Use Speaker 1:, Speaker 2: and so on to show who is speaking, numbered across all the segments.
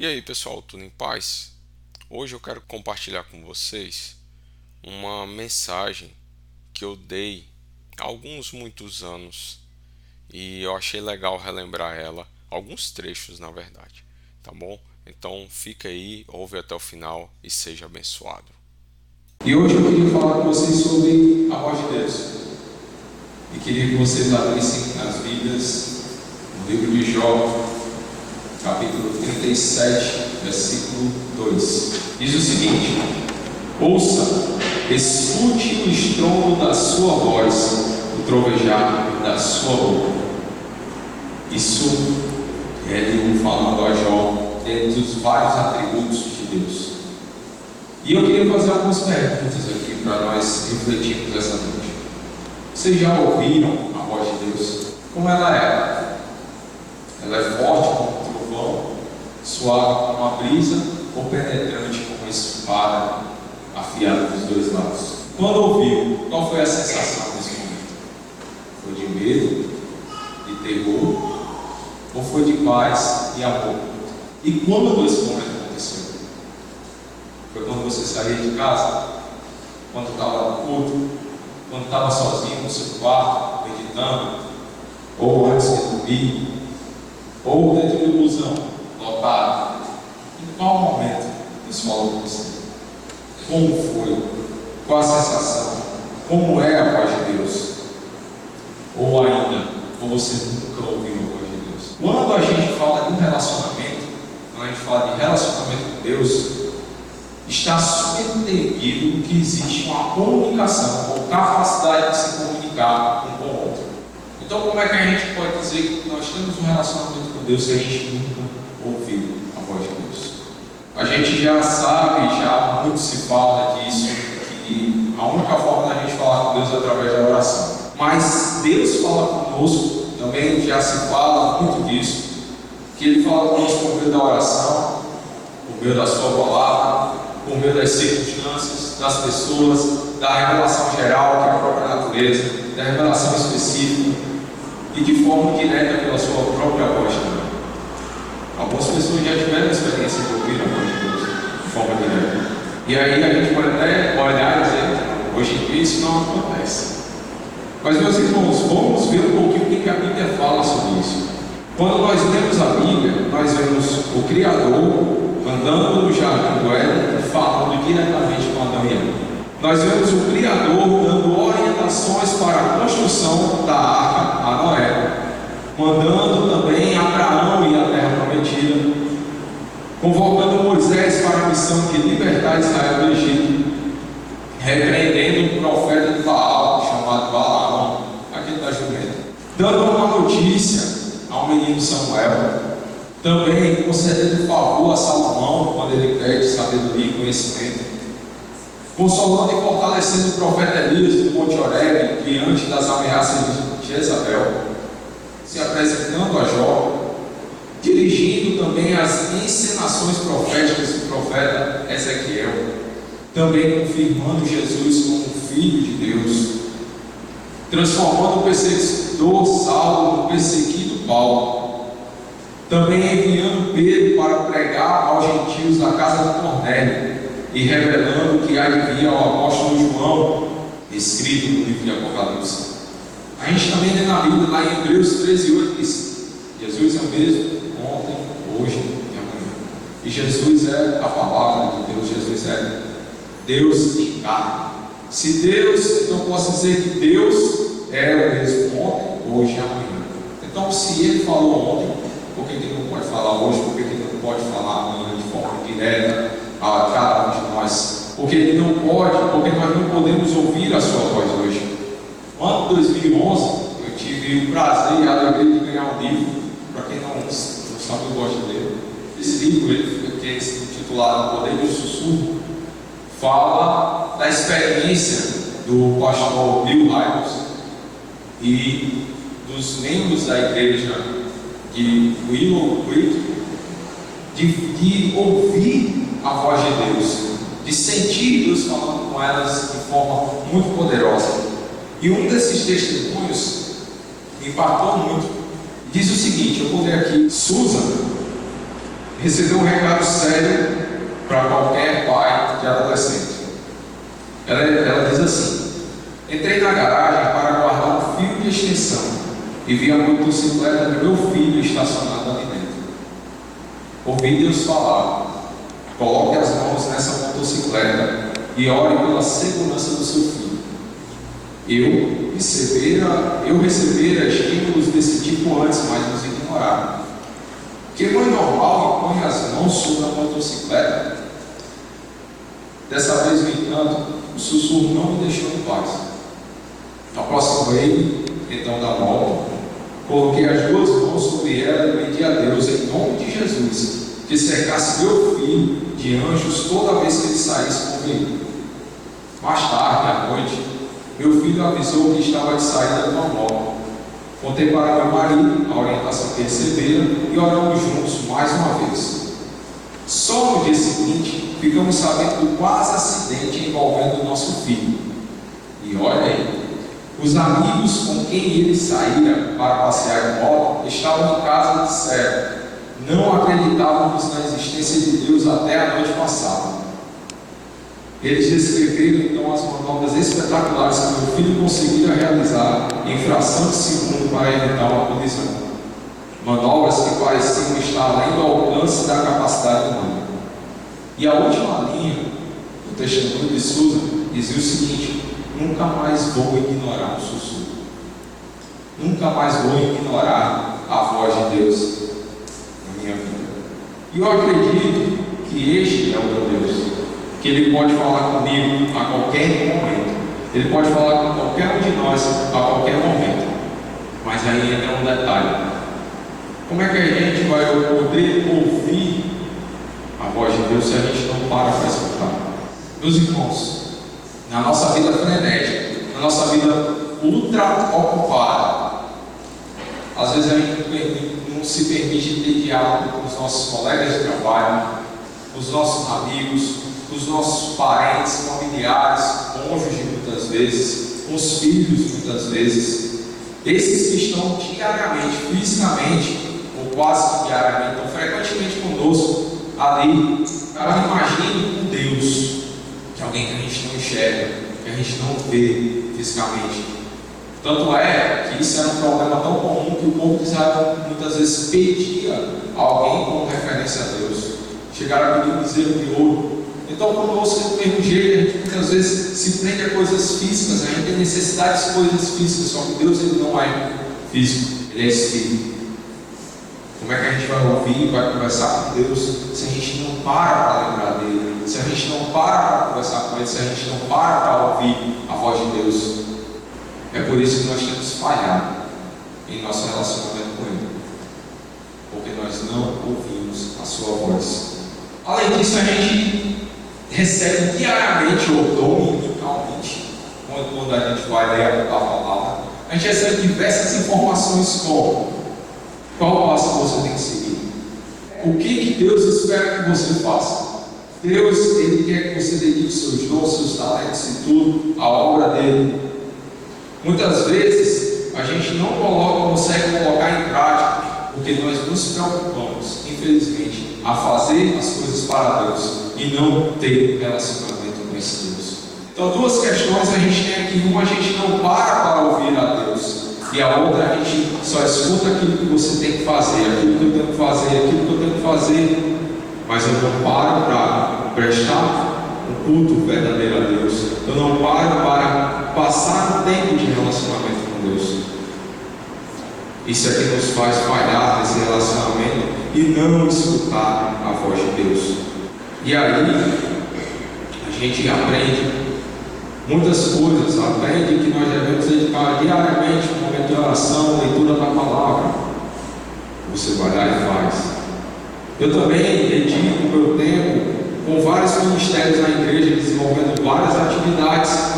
Speaker 1: E aí pessoal, tudo em paz? Hoje eu quero compartilhar com vocês uma mensagem que eu dei há alguns muitos anos e eu achei legal relembrar ela, alguns trechos na verdade, tá bom? Então fica aí, ouve até o final e seja abençoado.
Speaker 2: E hoje eu queria falar com vocês sobre a voz de Deus. E queria que vocês abrissem as Bíblias no livro de Jó, capítulo 37, versículo 2. Diz o seguinte: Ouça, escute o estrondo da sua voz, o trovejar da sua boca. Isso é ele falando a Jó, dentro dos vários atributos de Deus. E eu queria fazer algumas perguntas aqui para nós refletirmos essa noite. Vocês já ouviram a voz de Deus? Como ela é? Ela é forte suave como uma brisa ou penetrante como espada afiada dos dois lados. Quando ouviu, qual foi a sensação nesse momento? Foi de medo, de terror, ou foi de paz e amor? E quando esse momento aconteceu? Foi quando você saía de casa? Quando estava no culto? Quando estava sozinho no seu quarto, meditando? Ou antes de dormir? Ou dentro do busão? Em qual momento Deus falou com você? Como foi? Qual a sensação? Como é a voz de Deus? Ou ainda, ou você nunca ouviu a voz de Deus? Quando a gente fala de um relacionamento, quando a gente fala de relacionamento com Deus, está subentendido que existe uma comunicação, ou capacidade de se comunicar um com o outro. Então, como é que a gente pode dizer que nós temos um relacionamento com Deus se a gente nunca ouvir a voz de Deus. A gente já sabe, já muito se fala disso, que a única forma da gente falar com Deus é através da oração. Mas Deus fala conosco, também já se fala muito disso, que Ele fala conosco por meio da oração, por meio da Sua palavra, por meio das circunstâncias, das pessoas, da revelação geral, que é a própria natureza, da revelação específica, e de forma direta pela Sua própria voz. Algumas pessoas já tiveram experiência de ouvir a voz de Deus de forma direta. E aí a gente pode até olhar e dizer, hoje em dia isso não acontece. Mas meus irmãos, vamos ver um pouquinho o que a Bíblia fala sobre isso. Quando nós lemos a Bíblia, nós vemos o Criador andando no jardim do Éden, falando diretamente com Adão e Eva. Nós vemos o Criador dando orientações para a construção da arca a Noé, mandando também Abraão e a terra prometida, convocando Moisés para a missão de libertar Israel do Egito, repreendendo um profeta de Baal chamado Balaão, aquele da jumenta, dando uma notícia ao menino Samuel, também concedendo favor a Salomão quando ele pede sabedoria e conhecimento, consolando e fortalecendo o profeta Elias do Monte Oreb diante das ameaças de Jezabel se apresentando a Jó, também as encenações proféticas do profeta Ezequiel, também confirmando Jesus como Filho de Deus, transformando o perseguidor Saulo no perseguido Paulo, também enviando Pedro para pregar aos gentios na casa de Cornélio e revelando que havia ao apóstolo João, escrito no livro de Apocalipse. A gente também lê na Bíblia, lá em Hebreus 13, 8, diz: Jesus é o mesmo ontem, hoje e amanhã. E Jesus é a palavra de Deus, Jesus é Deus em carne. Se Deus, então posso dizer que Deus é o mesmo ontem, hoje e amanhã. Então, se Ele falou ontem, por que Ele não pode falar hoje? Por que Ele não pode falar amanhã de forma direta a cada um de nós? Porque Ele não pode, porque nós não podemos ouvir a Sua voz hoje. No ano 2011, eu tive o prazer e a alegria de ganhar um livro. Para quem não, não sabe, eu gosto de. Esse livro, que é intitulado Poder do Sussurro, fala da experiência do pastor Bill Hybels e dos membros da igreja de Willow Creek de, de ouvir a voz de Deus, de sentir Deus falando com elas de forma muito poderosa. E um desses testemunhos impactou muito. Diz o seguinte: eu vou ler aqui. Susan recebeu um recado sério para qualquer pai de adolescente. Ela, ela diz assim: Entrei na garagem para guardar um fio de extensão e vi a motocicleta do meu filho estacionada ali dentro. Ouvi Deus falar: Coloque as mãos nessa motocicleta e ore pela segurança do seu filho. Eu recebera, eu recebera estímulos desse tipo antes, mas nos ignorava. Que mãe normal põe as mãos sobre a motocicleta? Dessa vez, no entanto, o sussurro não me deixou em paz. Aproximei então da moto, coloquei as duas mãos sobre ela e pedi a Deus, em nome de Jesus, que cercasse meu filho de anjos toda vez que ele saísse com o veículo. Mais tarde, à noite, meu filho avisou que estava de saída do moto. Contei para meu marido a orientação que recebera e oramos juntos mais uma vez. Só no dia seguinte, ficamos sabendo do quase acidente envolvendo o nosso filho. E olha aí, os amigos com quem ele saíra para passear de moto estavam em casa de disseram: não acreditávamos na existência de Deus até a noite passada. Eles descreveram então as manobras espetaculares que meu filho conseguira realizar em fração de segundo para evitar uma colisão. Manobras que pareciam estar além do alcance da capacidade humana. E a última linha do testemunho de Susan dizia o seguinte: Nunca mais vou ignorar um sussurro. Nunca mais vou ignorar a voz de Deus na minha vida. E eu acredito que este é o meu Deus, que Ele pode falar comigo a qualquer momento. Ele pode falar com qualquer um de nós a qualquer momento. Mas aí entra um detalhe. Como é que a gente vai poder ouvir a voz de Deus se a gente não para para escutar? Meus irmãos, na nossa vida frenética, na nossa vida ultra ocupada. Às vezes a gente não se permite ter diálogo com os nossos colegas de trabalho, com os nossos amigos, os nossos parentes, familiares, cônjuges muitas vezes, os filhos muitas vezes. Esses que estão diariamente, fisicamente, ou quase diariamente, ou frequentemente conosco, ali, cara, imagine com Deus de alguém que a gente não enxerga, que a gente não vê fisicamente. Tanto é que isso era um problema tão comum que o povo de Israel muitas vezes pedia alguém como referência a Deus. Chegaram a pedir um bezerro de ouro. Então, conosco, do mesmo jeito, a gente muitas vezes se prende a coisas físicas, a gente tem necessidade de coisas físicas, só que Deus ele não é físico, ele é espírito. Como é que a gente vai ouvir, vai conversar com Deus se a gente não para para lembrar dele? se a gente não para para conversar com Ele, se a gente não para para ouvir a voz de Deus, é por isso que nós temos falhado em nosso relacionamento com Ele, porque nós não ouvimos a Sua voz. Além disso, a gente recebe diariamente ou dominicalmente, quando a gente vai ler a palavra, a gente recebe diversas informações como qual passo você tem que seguir, o que, que Deus espera que você faça. Deus, Ele quer que você dedique seus dons, seus talentos e tudo à obra dele. Muitas vezes a gente não coloca, consegue colocar em prática, porque nós nos preocupamos, infelizmente, a fazer as coisas para Deus e não ter relacionamento com esse Deus. Então, duas questões a gente tem aqui: uma, a gente não para para ouvir a Deus, e a outra, a gente só escuta aquilo que você tem que fazer, aquilo que eu tenho que fazer, aquilo que eu tenho que fazer mas eu não paro para prestar um culto verdadeiro a Deus. Eu não paro para passar tempo de relacionamento com Deus. Isso é que nos faz falhar nesse relacionamento e não escutar a voz de Deus. E aí, a gente aprende muitas coisas, aprende que nós devemos dedicar diariamente um momento de oração, leitura da palavra. Você vai lá e faz. Eu também dedico o meu tempo com vários ministérios na igreja, desenvolvendo várias atividades,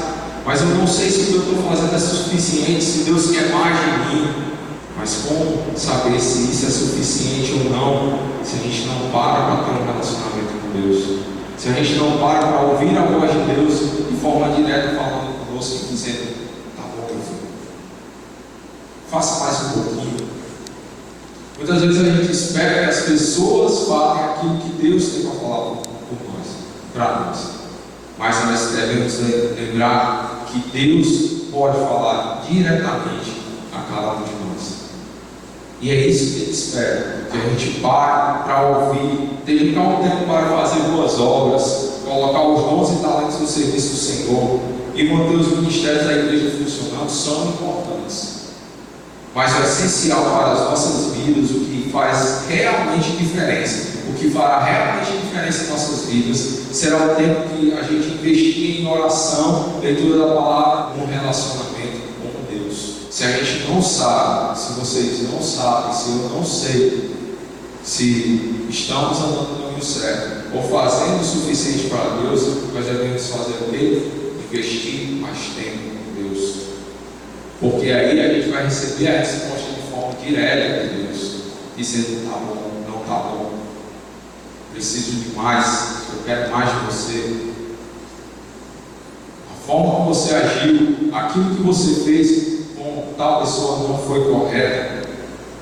Speaker 2: mas eu não sei se o que eu estou fazendo é suficiente, se Deus quer mais de mim. Mas como saber se isso é suficiente ou não, se a gente não para para ter um relacionamento Deus? Se a gente não para para ouvir a voz de Deus de forma direta falando conosco e dizendo, tá bom, meu filho, faça mais um pouquinho, Muitas vezes a gente espera que as pessoas falem aquilo que Deus tem para falar por nós, para nós. Mas nós devemos lembrar que Deus pode falar diretamente a cada um de nós. E é isso que Ele espera, que a gente pare para ouvir, dedicar um tempo para fazer boas obras, colocar os dons e talentos no serviço do Senhor e manter os ministérios da igreja funcionando são importantes. Mas o essencial para as nossas vidas, o que faz realmente diferença, o que fará realmente diferença em nossas vidas, será o tempo que a gente investir em oração, leitura da palavra, um relacionamento. Se a gente não sabe, se vocês não sabem, se eu não sei, se estamos andando no caminho certo, ou fazendo o suficiente para Deus, nós devemos fazer o quê? Investir mais tempo com Deus. Porque aí a gente vai receber a resposta de forma direta de Deus, dizendo: tá bom, não tá bom, preciso de mais, eu quero mais de você. A forma como você agiu, aquilo que você fez com tal pessoa não foi correta.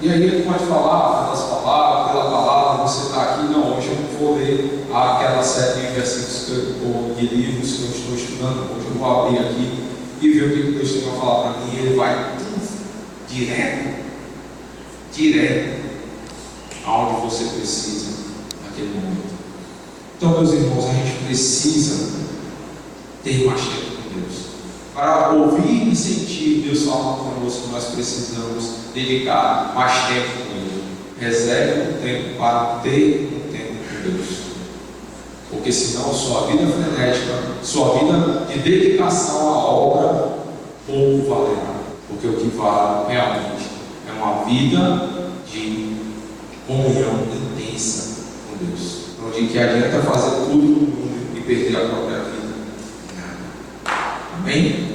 Speaker 2: E aí ele pode falar pelas palavras, pela palavra, você está aqui, não, hoje eu não vou ler aquela série de versículos ou de livros que eu estou estudando, hoje eu vou abrir aqui e ver o que Deus tem para falar para mim, e ele vai direto, direto, aonde você precisa naquele momento. Então, meus irmãos, a gente precisa ter mais tempo com Deus. Para ouvir e sentir Deus falando conosco, nós precisamos dedicar mais tempo com Ele. Reserve um tempo para ter um tempo com Deus. Porque senão sua vida frenética, sua vida de dedicação à obra, pouco valerá. Porque o que vale realmente é uma vida de comunhão intensa com Deus. Não de que adianta fazer tudo mundo e perder a própria vida. Amém?